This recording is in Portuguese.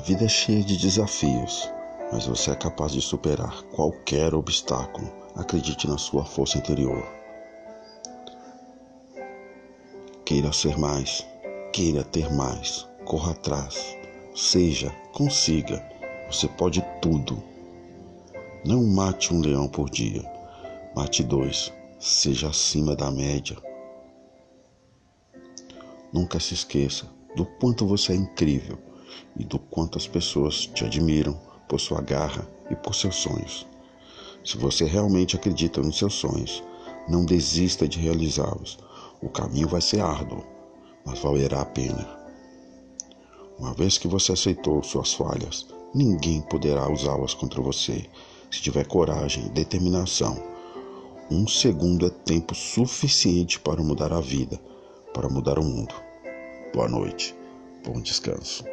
vida é cheia de desafios, mas você é capaz de superar qualquer obstáculo. Acredite na sua força interior. Queira ser mais, queira ter mais, corra atrás, seja, consiga. Você pode tudo. Não mate um leão por dia, mate dois, seja acima da média. Nunca se esqueça do quanto você é incrível e do quanto as pessoas te admiram por sua garra e por seus sonhos. Se você realmente acredita nos seus sonhos, não desista de realizá-los. O caminho vai ser árduo, mas valerá a pena. Uma vez que você aceitou suas falhas, ninguém poderá usá-las contra você. Se tiver coragem e determinação, um segundo é tempo suficiente para mudar a vida, para mudar o mundo. Boa noite, bom descanso.